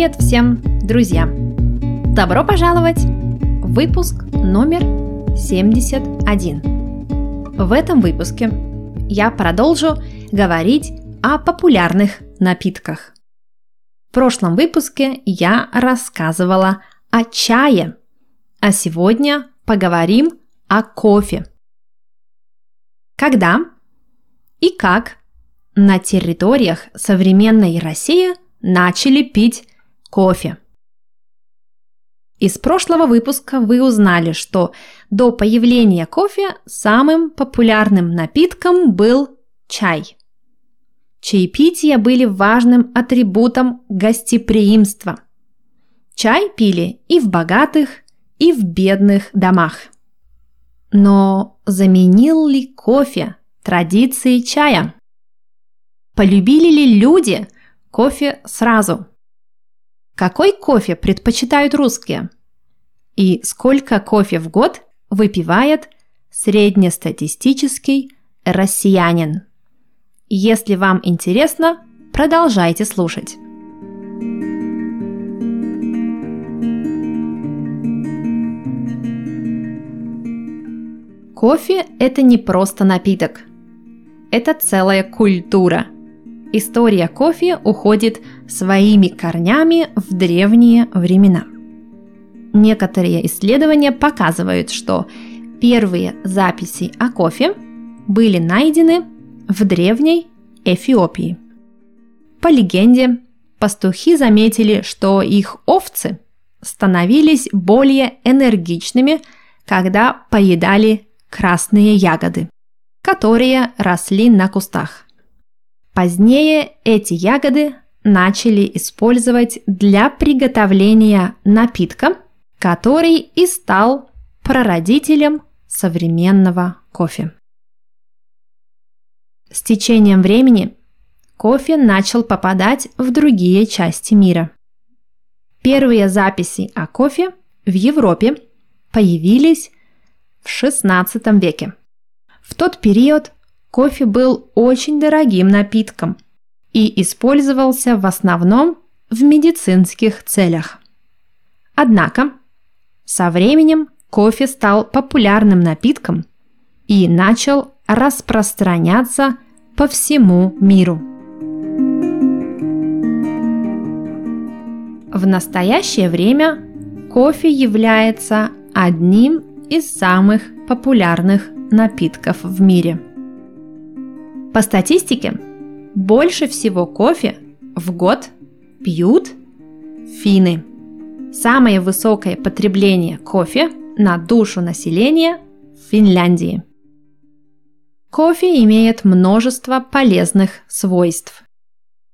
Привет всем, друзья! Добро пожаловать выпуск номер 71. В этом выпуске я продолжу говорить о популярных напитках. В прошлом выпуске я рассказывала о чае, а сегодня поговорим о кофе. Когда и как на территориях современной России начали пить кофе. Из прошлого выпуска вы узнали, что до появления кофе самым популярным напитком был чай. Чаепития были важным атрибутом гостеприимства. Чай пили и в богатых, и в бедных домах. Но заменил ли кофе традиции чая? Полюбили ли люди кофе сразу? Какой кофе предпочитают русские? И сколько кофе в год выпивает среднестатистический россиянин? Если вам интересно, продолжайте слушать. Кофе – это не просто напиток. Это целая культура – История кофе уходит своими корнями в древние времена. Некоторые исследования показывают, что первые записи о кофе были найдены в древней Эфиопии. По легенде, пастухи заметили, что их овцы становились более энергичными, когда поедали красные ягоды, которые росли на кустах. Позднее эти ягоды начали использовать для приготовления напитка, который и стал прародителем современного кофе. С течением времени кофе начал попадать в другие части мира. Первые записи о кофе в Европе появились в XVI веке. В тот период кофе был очень дорогим напитком и использовался в основном в медицинских целях. Однако со временем кофе стал популярным напитком и начал распространяться по всему миру. В настоящее время кофе является одним из самых популярных напитков в мире – по статистике, больше всего кофе в год пьют финны. Самое высокое потребление кофе на душу населения в Финляндии. Кофе имеет множество полезных свойств.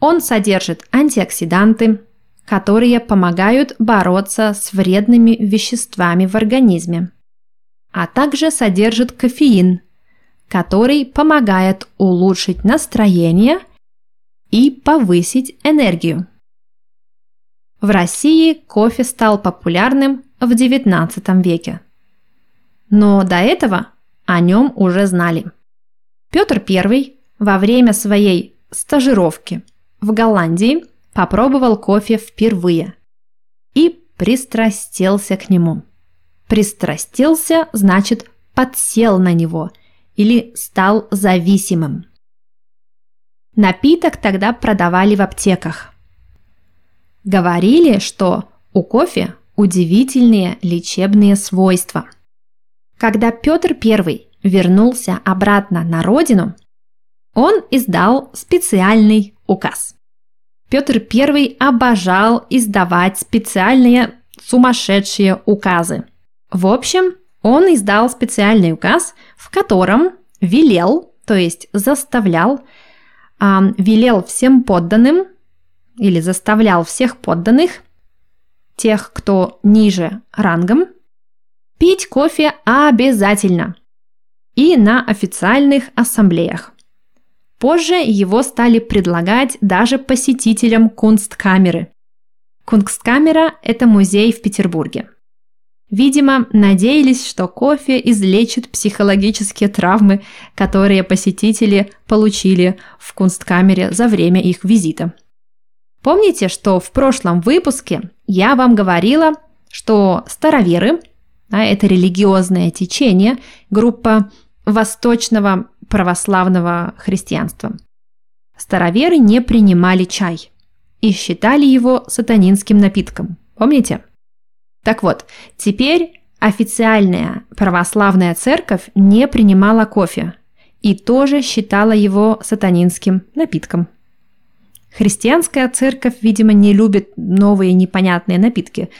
Он содержит антиоксиданты, которые помогают бороться с вредными веществами в организме, а также содержит кофеин, который помогает улучшить настроение и повысить энергию. В России кофе стал популярным в XIX веке. Но до этого о нем уже знали. Петр I во время своей стажировки в Голландии попробовал кофе впервые и пристрастился к нему. Пристрастился значит подсел на него – или стал зависимым. Напиток тогда продавали в аптеках. Говорили, что у кофе удивительные лечебные свойства. Когда Петр I вернулся обратно на родину, он издал специальный указ. Петр I обожал издавать специальные сумасшедшие указы. В общем, он издал специальный указ, в котором велел, то есть заставлял, э, велел всем подданным или заставлял всех подданных, тех, кто ниже рангом, пить кофе обязательно и на официальных ассамблеях. Позже его стали предлагать даже посетителям Кунсткамеры. Кунсткамера – это музей в Петербурге. Видимо, надеялись, что кофе излечит психологические травмы, которые посетители получили в кунсткамере за время их визита. Помните, что в прошлом выпуске я вам говорила, что староверы, а это религиозное течение, группа восточного православного христианства. Староверы не принимали чай и считали его сатанинским напитком. Помните? Так вот, теперь официальная православная церковь не принимала кофе и тоже считала его сатанинским напитком. Христианская церковь, видимо, не любит новые непонятные напитки.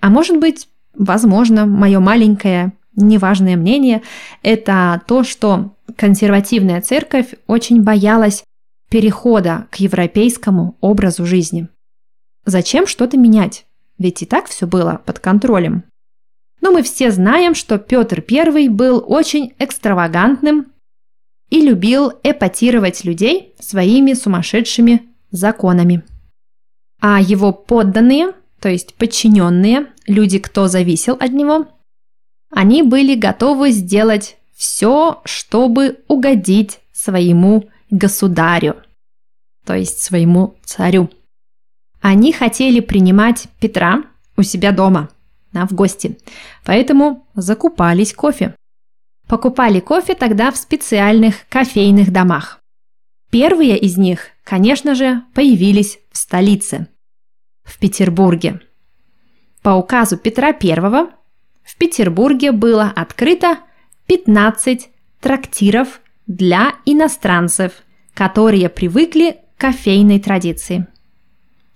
А может быть, возможно, мое маленькое неважное мнение – это то, что консервативная церковь очень боялась перехода к европейскому образу жизни. Зачем что-то менять? Ведь и так все было под контролем. Но мы все знаем, что Петр I был очень экстравагантным и любил эпатировать людей своими сумасшедшими законами. А его подданные, то есть подчиненные, люди, кто зависел от него, они были готовы сделать все, чтобы угодить своему государю, то есть своему царю. Они хотели принимать Петра у себя дома, да, в гости, поэтому закупались кофе. Покупали кофе тогда в специальных кофейных домах. Первые из них, конечно же, появились в столице, в Петербурге. По указу Петра I в Петербурге было открыто 15 трактиров для иностранцев, которые привыкли к кофейной традиции.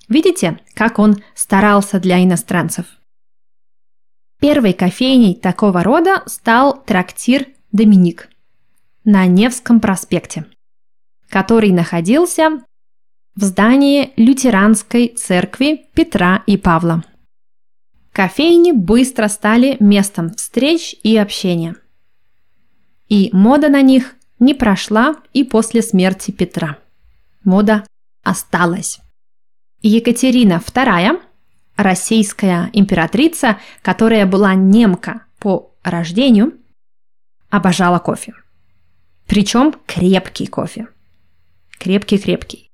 Видите, как он старался для иностранцев? Первой кофейней такого рода стал трактир «Доминик» на Невском проспекте который находился в здании лютеранской церкви Петра и Павла. Кофейни быстро стали местом встреч и общения. И мода на них не прошла и после смерти Петра. Мода осталась. Екатерина II, российская императрица, которая была немка по рождению, обожала кофе. Причем крепкий кофе крепкий-крепкий.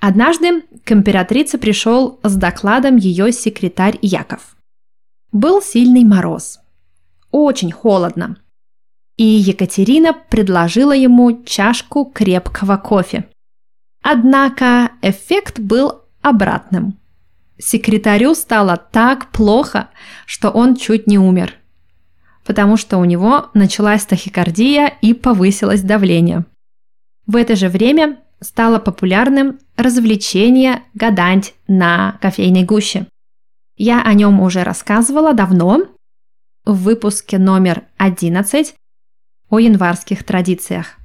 Однажды к императрице пришел с докладом ее секретарь Яков. Был сильный мороз. Очень холодно. И Екатерина предложила ему чашку крепкого кофе. Однако эффект был обратным. Секретарю стало так плохо, что он чуть не умер, потому что у него началась тахикардия и повысилось давление. В это же время стало популярным развлечение гадать на кофейной гуще. Я о нем уже рассказывала давно в выпуске номер 11 о январских традициях.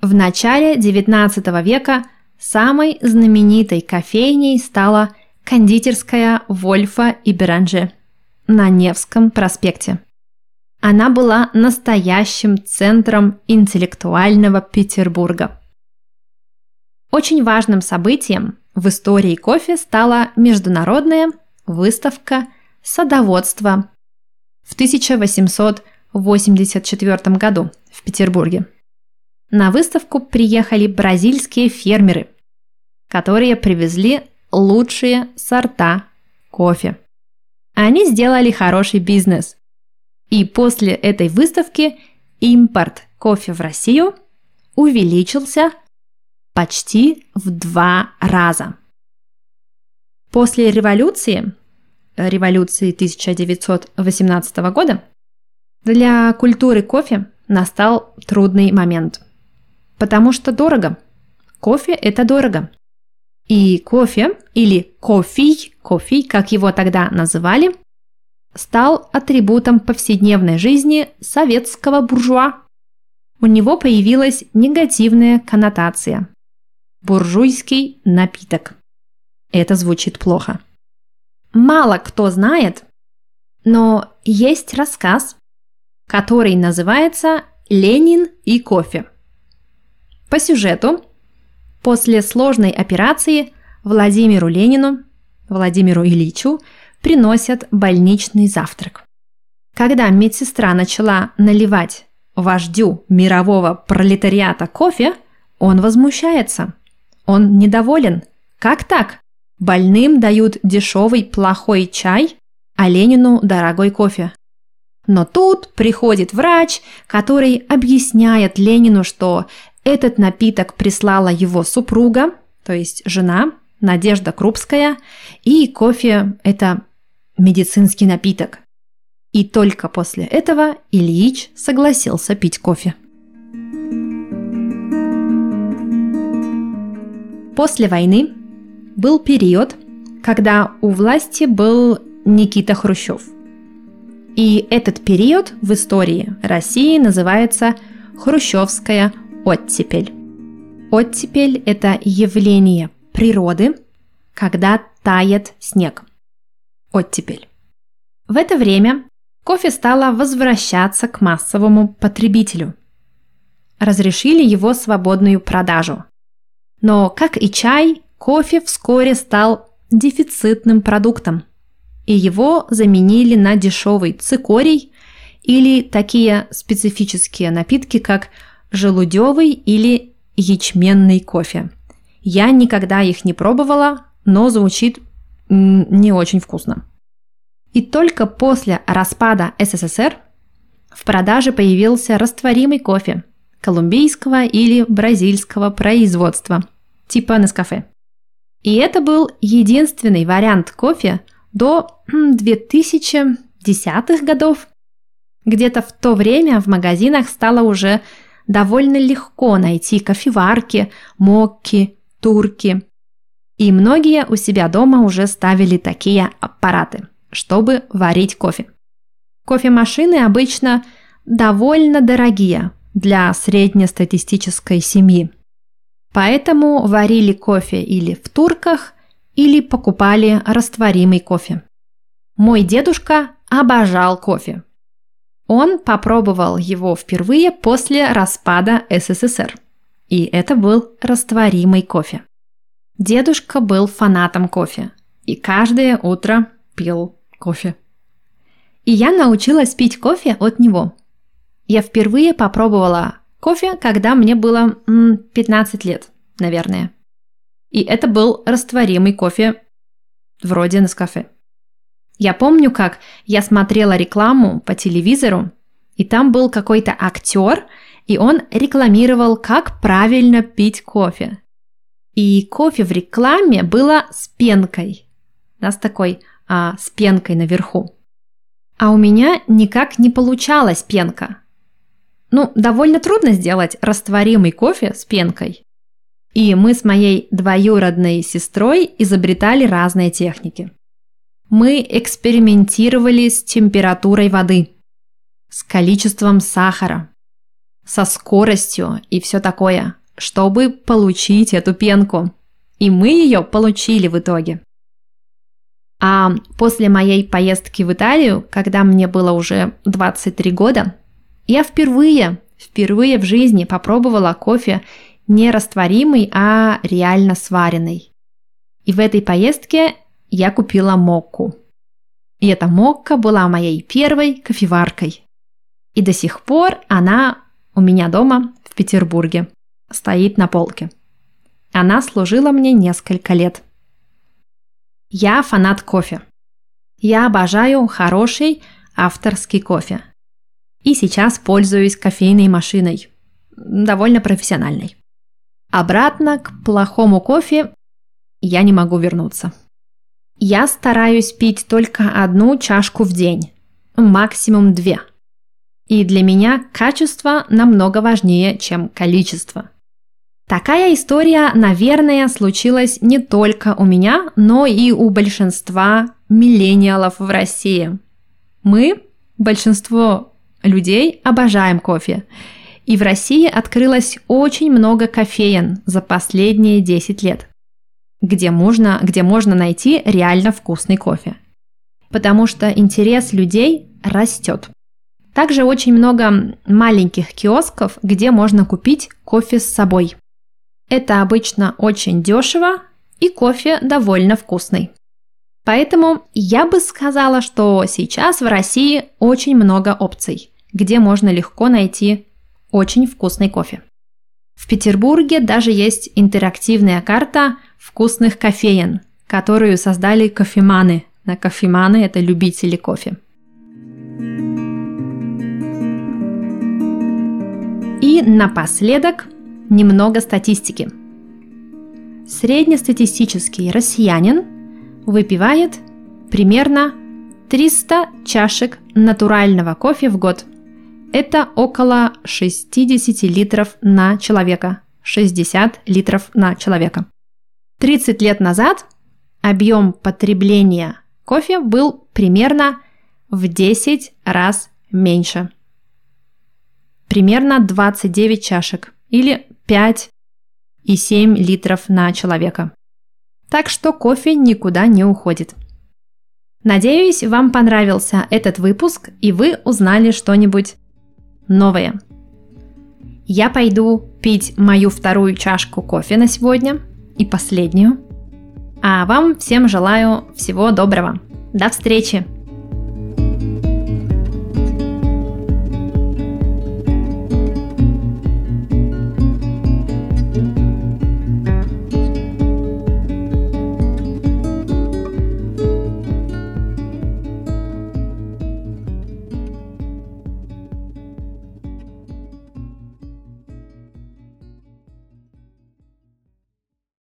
В начале XIX века самой знаменитой кофейней стала кондитерская Вольфа и Беранже на Невском проспекте. Она была настоящим центром интеллектуального Петербурга. Очень важным событием в истории кофе стала международная выставка садоводства в 1884 году в Петербурге. На выставку приехали бразильские фермеры, которые привезли лучшие сорта кофе. Они сделали хороший бизнес. И после этой выставки импорт кофе в Россию увеличился почти в два раза. После революции, революции 1918 года, для культуры кофе настал трудный момент. Потому что дорого. Кофе – это дорого. И кофе, или кофей, кофей, как его тогда называли, стал атрибутом повседневной жизни советского буржуа. У него появилась негативная коннотация буржуйский напиток. Это звучит плохо. Мало кто знает, но есть рассказ, который называется «Ленин и кофе». По сюжету, после сложной операции Владимиру Ленину, Владимиру Ильичу, приносят больничный завтрак. Когда медсестра начала наливать вождю мирового пролетариата кофе, он возмущается – он недоволен. Как так? Больным дают дешевый плохой чай, а Ленину дорогой кофе. Но тут приходит врач, который объясняет Ленину, что этот напиток прислала его супруга, то есть жена, Надежда Крупская, и кофе – это медицинский напиток. И только после этого Ильич согласился пить кофе. После войны был период, когда у власти был Никита Хрущев. И этот период в истории России называется Хрущевская оттепель. Оттепель – это явление природы, когда тает снег. Оттепель. В это время кофе стало возвращаться к массовому потребителю. Разрешили его свободную продажу. Но, как и чай, кофе вскоре стал дефицитным продуктом, и его заменили на дешевый цикорий или такие специфические напитки, как желудевый или ячменный кофе. Я никогда их не пробовала, но звучит не очень вкусно. И только после распада СССР в продаже появился растворимый кофе колумбийского или бразильского производства, типа Нескафе. И это был единственный вариант кофе до 2010-х годов. Где-то в то время в магазинах стало уже довольно легко найти кофеварки, мокки, турки. И многие у себя дома уже ставили такие аппараты, чтобы варить кофе. Кофемашины обычно довольно дорогие для среднестатистической семьи. Поэтому варили кофе или в турках, или покупали растворимый кофе. Мой дедушка обожал кофе. Он попробовал его впервые после распада СССР. И это был растворимый кофе. Дедушка был фанатом кофе и каждое утро пил кофе. И я научилась пить кофе от него. Я впервые попробовала кофе, когда мне было м, 15 лет, наверное. И это был растворимый кофе вроде Нескафе. Я помню, как я смотрела рекламу по телевизору, и там был какой-то актер, и он рекламировал, как правильно пить кофе. И кофе в рекламе было с пенкой. Да, с такой, а, с пенкой наверху. А у меня никак не получалась пенка. Ну, довольно трудно сделать растворимый кофе с пенкой. И мы с моей двоюродной сестрой изобретали разные техники – мы экспериментировали с температурой воды, с количеством сахара, со скоростью и все такое, чтобы получить эту пенку. И мы ее получили в итоге. А после моей поездки в Италию, когда мне было уже 23 года, я впервые, впервые в жизни попробовала кофе не растворимый, а реально сваренный. И в этой поездке я купила мокку. И эта мокка была моей первой кофеваркой. И до сих пор она у меня дома в Петербурге стоит на полке. Она служила мне несколько лет. Я фанат кофе. Я обожаю хороший авторский кофе. И сейчас пользуюсь кофейной машиной. Довольно профессиональной. Обратно к плохому кофе я не могу вернуться. Я стараюсь пить только одну чашку в день, максимум две. И для меня качество намного важнее, чем количество. Такая история, наверное, случилась не только у меня, но и у большинства миллениалов в России. Мы, большинство людей, обожаем кофе. И в России открылось очень много кофеен за последние 10 лет где можно, где можно найти реально вкусный кофе. Потому что интерес людей растет. Также очень много маленьких киосков, где можно купить кофе с собой. Это обычно очень дешево и кофе довольно вкусный. Поэтому я бы сказала, что сейчас в России очень много опций, где можно легко найти очень вкусный кофе. В Петербурге даже есть интерактивная карта вкусных кофеен, которую создали кофеманы. На кофеманы – это любители кофе. И напоследок немного статистики. Среднестатистический россиянин выпивает примерно 300 чашек натурального кофе в год. Это около 60 литров на человека. 60 литров на человека. 30 лет назад объем потребления кофе был примерно в 10 раз меньше. Примерно 29 чашек или 5,7 литров на человека. Так что кофе никуда не уходит. Надеюсь, вам понравился этот выпуск и вы узнали что-нибудь новое. Я пойду пить мою вторую чашку кофе на сегодня и последнюю. А вам всем желаю всего доброго. До встречи!